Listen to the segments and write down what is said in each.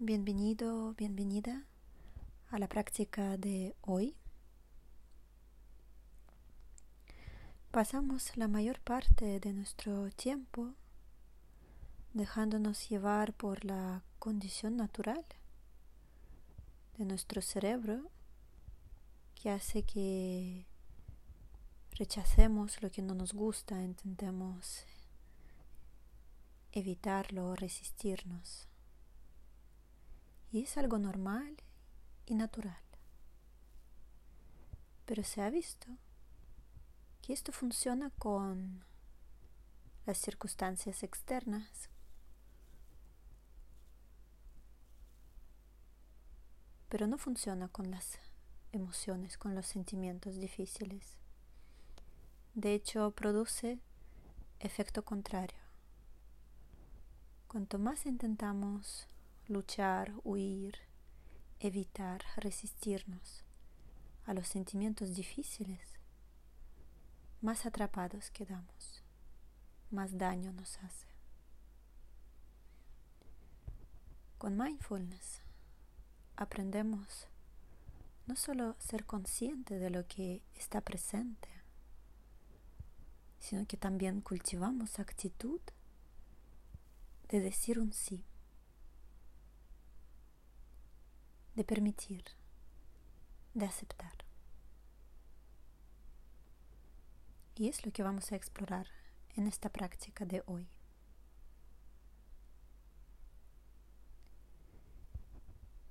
Bienvenido, bienvenida a la práctica de hoy. Pasamos la mayor parte de nuestro tiempo dejándonos llevar por la condición natural de nuestro cerebro que hace que rechacemos lo que no nos gusta, intentemos evitarlo o resistirnos. Y es algo normal y natural. Pero se ha visto que esto funciona con las circunstancias externas. Pero no funciona con las emociones, con los sentimientos difíciles. De hecho, produce efecto contrario. Cuanto más intentamos luchar, huir, evitar, resistirnos a los sentimientos difíciles, más atrapados quedamos, más daño nos hace. Con mindfulness aprendemos no solo ser consciente de lo que está presente, sino que también cultivamos actitud de decir un sí. De permitir, de aceptar. Y es lo que vamos a explorar en esta práctica de hoy.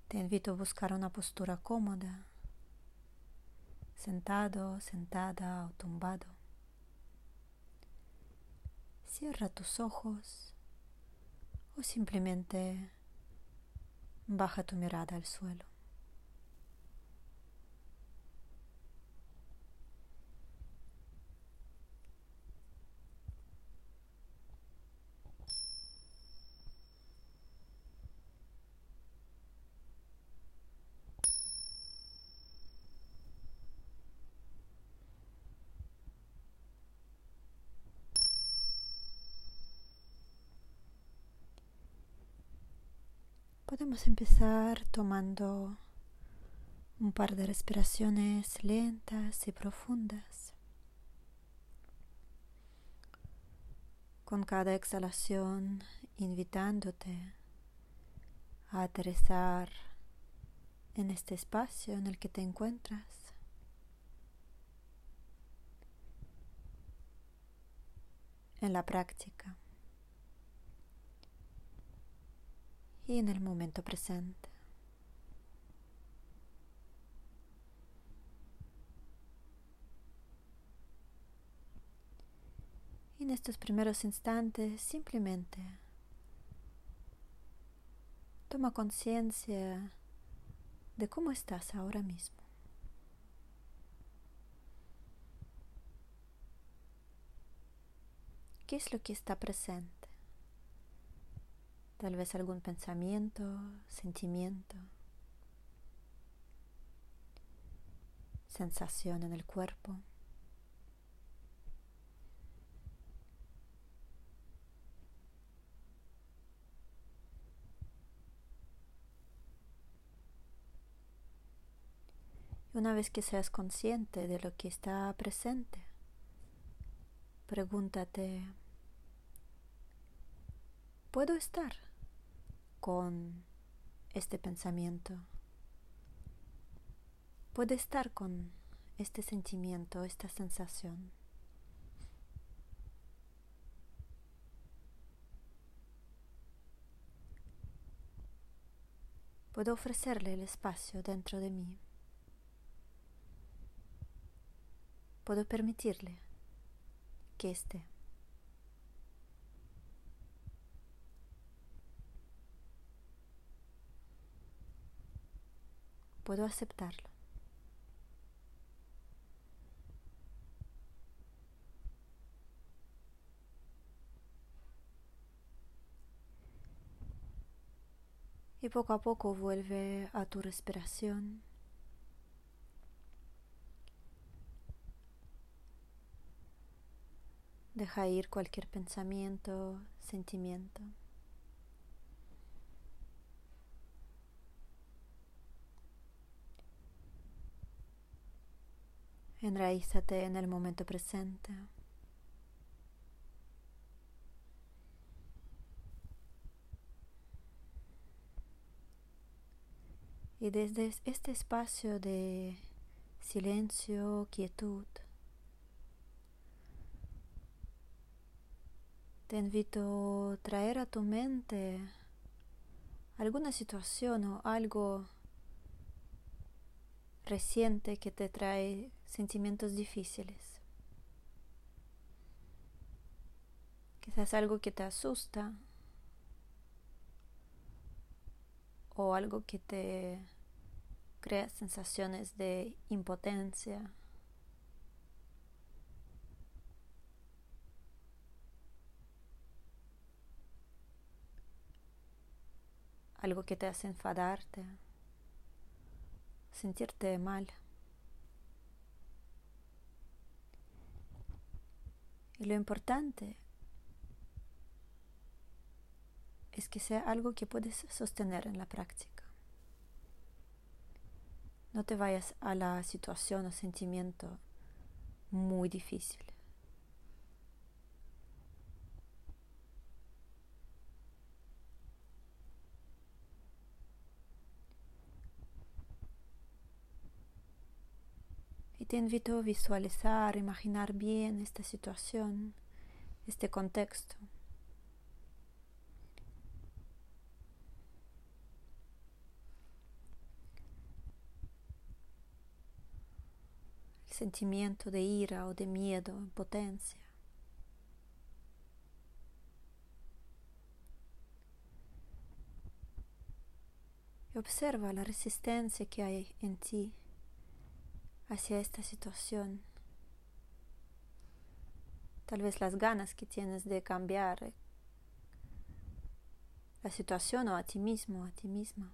Te invito a buscar una postura cómoda, sentado, sentada o tumbado. Cierra tus ojos o simplemente Baja tu mirada al suelo. Podemos empezar tomando un par de respiraciones lentas y profundas. Con cada exhalación invitándote a aterrizar en este espacio en el que te encuentras. En la práctica. Y en el momento presente. En estos primeros instantes simplemente toma conciencia de cómo estás ahora mismo. ¿Qué es lo que está presente? Tal vez algún pensamiento, sentimiento, sensación en el cuerpo. Una vez que seas consciente de lo que está presente, pregúntate, ¿puedo estar? Con este pensamiento. Puede estar con este sentimiento, esta sensación. Puedo ofrecerle el espacio dentro de mí. Puedo permitirle que esté. Puedo aceptarlo. Y poco a poco vuelve a tu respiración. Deja ir cualquier pensamiento, sentimiento. Enraízate en el momento presente. Y desde este espacio de silencio, quietud, te invito a traer a tu mente alguna situación o algo reciente que te trae sentimientos difíciles. Quizás algo que te asusta o algo que te crea sensaciones de impotencia. Algo que te hace enfadarte, sentirte mal. Y lo importante es que sea algo que puedes sostener en la práctica. No te vayas a la situación o sentimiento muy difícil. Te invito a visualizar, imaginar bien esta situación, este contexto. sentimiento de ira o de miedo, impotencia. Y observa la resistencia que hay en ti hacia esta situación. Tal vez las ganas que tienes de cambiar la situación o a ti mismo, a ti misma.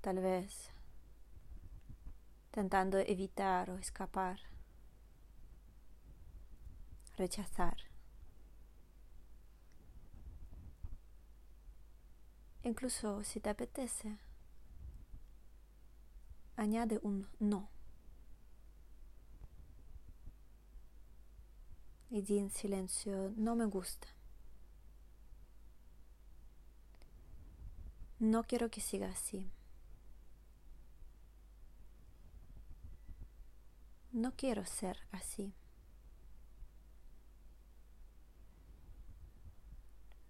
tal vez tentando evitar o escapar, rechazar. Incluso si te apetece, añade un no. Y di en silencio, no me gusta. No quiero que siga así. No quiero ser así.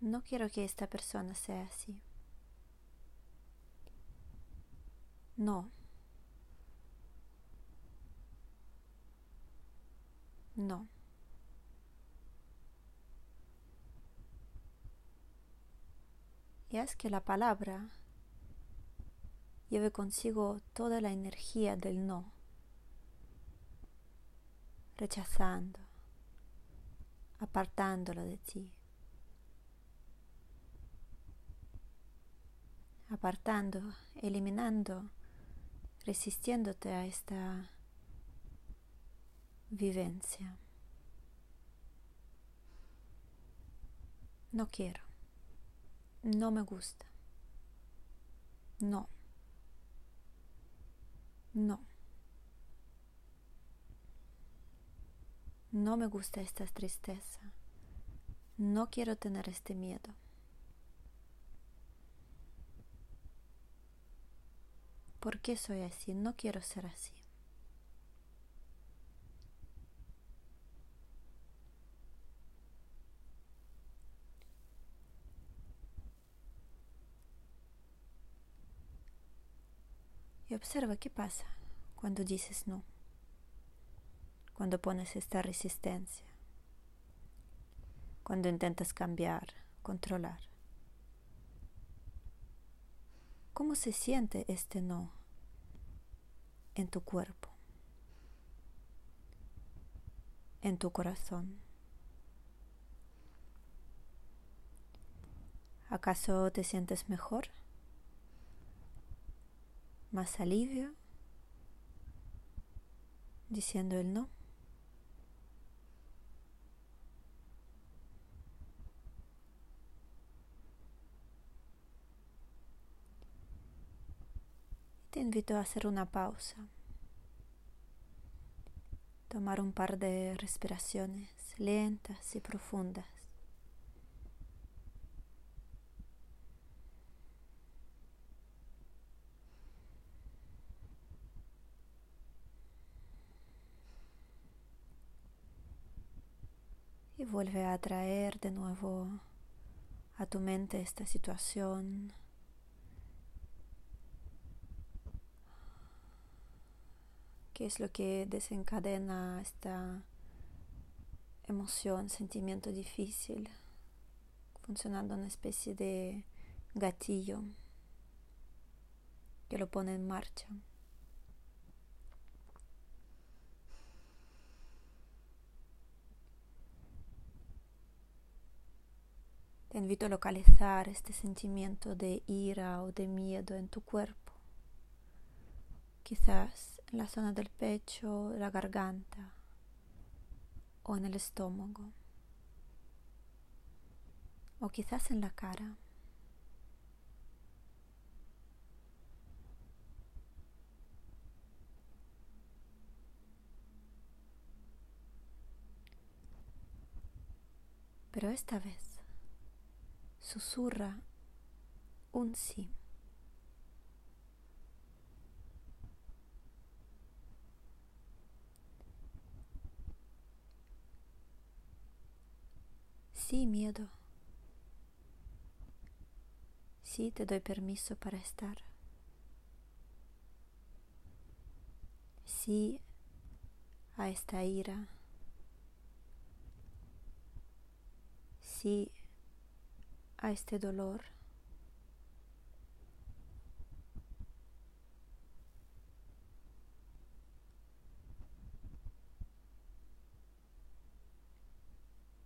No quiero que esta persona sea así. No. No. Y es que la palabra lleve consigo toda la energía del no rechazando, apartándolo de ti, apartando, eliminando, resistiéndote a esta vivencia. No quiero, no me gusta, no, no. No me gusta esta tristeza. No quiero tener este miedo. ¿Por qué soy así? No quiero ser así. Y observa qué pasa cuando dices no cuando pones esta resistencia, cuando intentas cambiar, controlar. ¿Cómo se siente este no en tu cuerpo, en tu corazón? ¿Acaso te sientes mejor? ¿Más alivio? Diciendo el no. Invito a hacer una pausa, tomar un par de respiraciones lentas y profundas. Y vuelve a traer de nuevo a tu mente esta situación. ¿Qué es lo que desencadena esta emoción, sentimiento difícil? Funcionando una especie de gatillo que lo pone en marcha. Te invito a localizar este sentimiento de ira o de miedo en tu cuerpo. Quizás en la zona del pecho, la garganta o en el estómago. O quizás en la cara. Pero esta vez susurra un sí. Sí, miedo. Sí, te doy permiso para estar. Sí a esta ira. Sí a este dolor.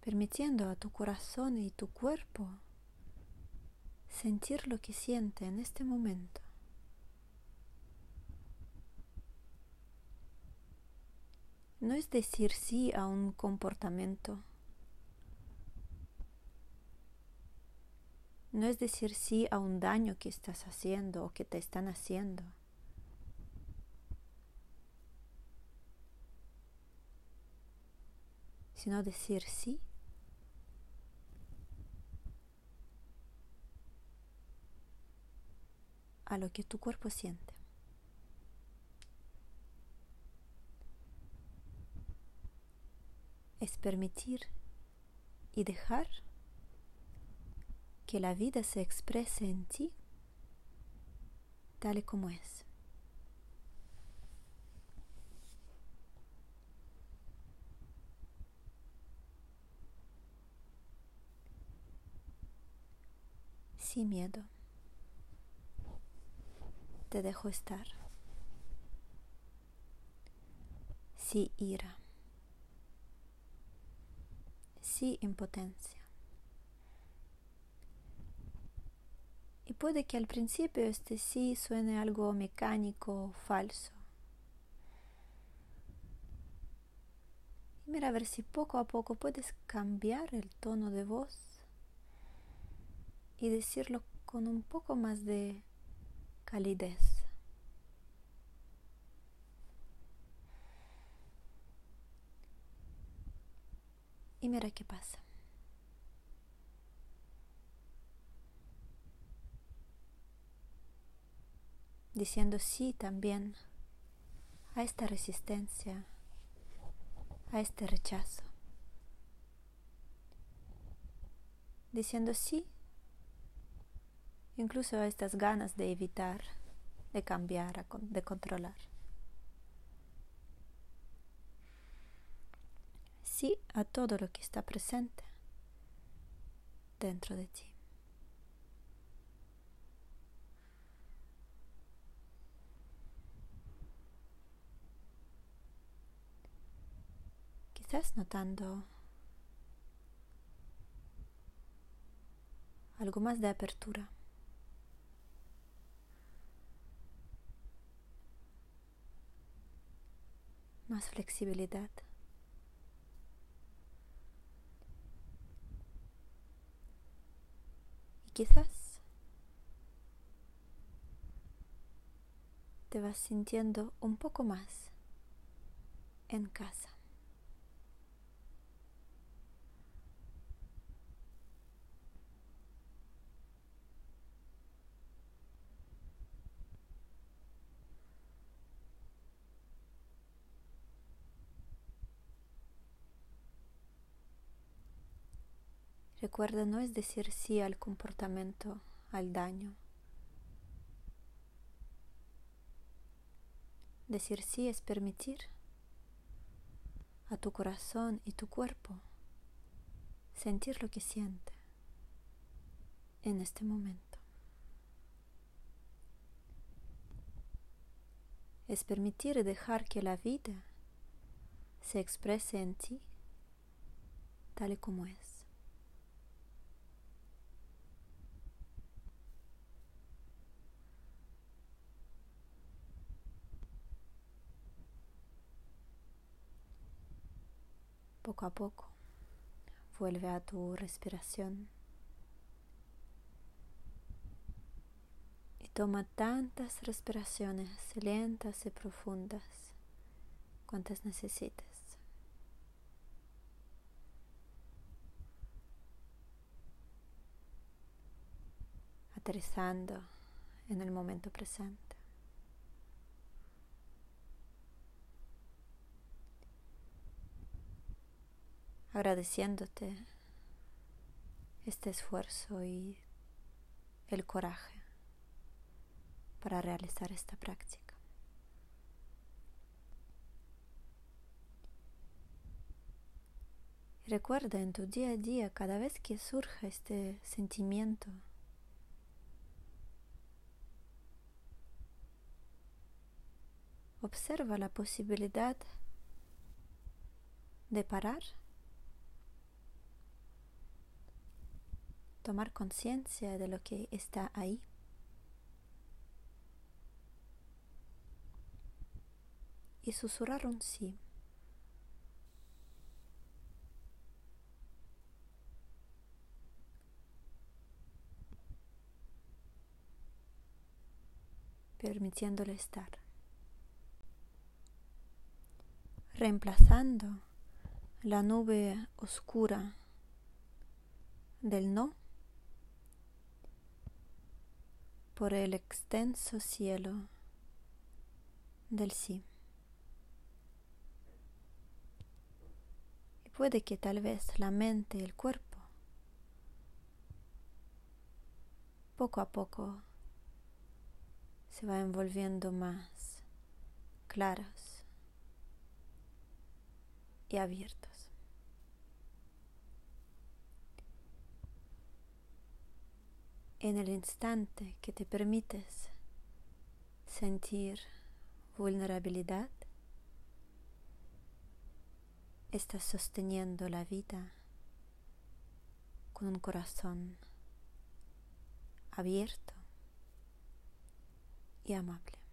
Permitiendo a tu corazón y tu cuerpo sentir lo que siente en este momento. No es decir sí a un comportamiento No es decir sí a un daño que estás haciendo o que te están haciendo. Sino decir sí lo que tu cuerpo siente. Es permitir y dejar que la vida se exprese en ti tal como es. Sin miedo. Te dejo estar. Sin ira. Sin impotencia. Y puede que al principio este sí suene algo mecánico falso. Y mira a ver si poco a poco puedes cambiar el tono de voz y decirlo con un poco más de Y mira qué pasa. diciendo sí también a esta resistencia, a este rechazo, diciendo sí incluso a estas ganas de evitar, de cambiar, de controlar. Sí a todo lo que está presente dentro de ti. estás notando algo más de apertura. Más flexibilidad. Y quizás te vas sintiendo un poco más en casa. Recuerda, no es decir sí al comportamiento, al daño. Decir sí es permitir a tu corazón y tu cuerpo sentir lo que siente en este momento. Es permitir y dejar que la vida se exprese en ti tal y como es. Poco a poco vuelve a tu respiración y toma tantas respiraciones lentas y profundas cuantas necesites. aterrizando en el momento presente. Agradeciéndote este esfuerzo y el coraje para realizar esta práctica. Recuerda en tu día a día, cada vez que surja este sentimiento, observa la posibilidad de parar tomar conciencia de lo que está ahí. Y susurrar un sí. permitiéndole estar, reemplazando la nube oscura del no por el extenso cielo del sí. Y puede que tal vez la mente el cuerpo poco a poco se va envolviendo más claros y abiertos. En el instante que te permites sentir vulnerabilidad, estás sosteniendo la vida con un corazón abierto y amable.